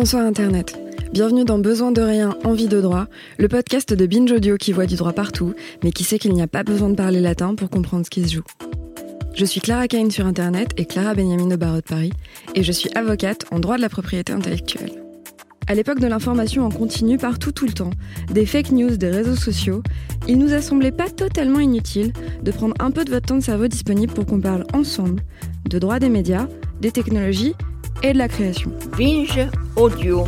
Bonsoir Internet. Bienvenue dans Besoin de rien, envie de droit, le podcast de Binge Audio qui voit du droit partout, mais qui sait qu'il n'y a pas besoin de parler latin pour comprendre ce qui se joue. Je suis Clara Kane sur Internet et Clara Benjamin au barreau de Paris, et je suis avocate en droit de la propriété intellectuelle. À l'époque de l'information en continu partout tout le temps, des fake news, des réseaux sociaux, il nous a semblé pas totalement inutile de prendre un peu de votre temps de cerveau disponible pour qu'on parle ensemble de droit des médias, des technologies et de la création. Binge Audio.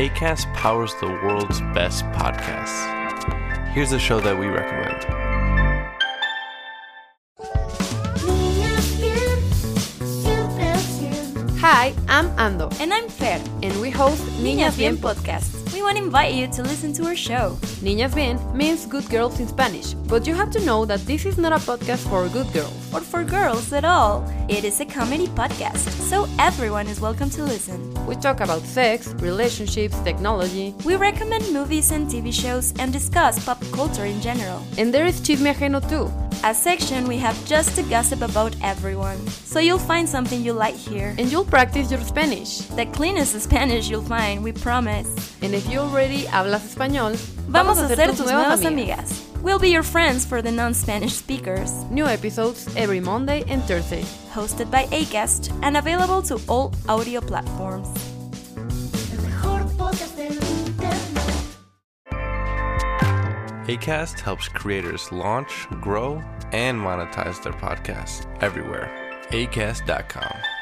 ACAST powers the world's best podcasts. Here's a show that we recommend. Hi, I'm Ando, And I'm Fer. and we host Niñas Bien podcast. We want to invite you to listen to our show. Niñas Bien means good girls in Spanish, but you have to know that this is not a podcast for good girls. Or for girls at all. It is a comedy podcast, so everyone is welcome to listen. We talk about sex, relationships, technology, We recommend movies and TV shows and discuss pop culture in general. and there is Chisme Ajeno too. A section we have just to gossip about everyone. So you'll find something you like here. And you'll practice your Spanish. The cleanest Spanish you'll find, we promise. And if you already hablas español, Vamos a ser tus nuevas amigas. We'll be your friends for the non-Spanish speakers. New episodes every Monday and Thursday. Hosted by Acast and available to all audio platforms. ACAST helps creators launch, grow, and monetize their podcasts everywhere. ACAST.com.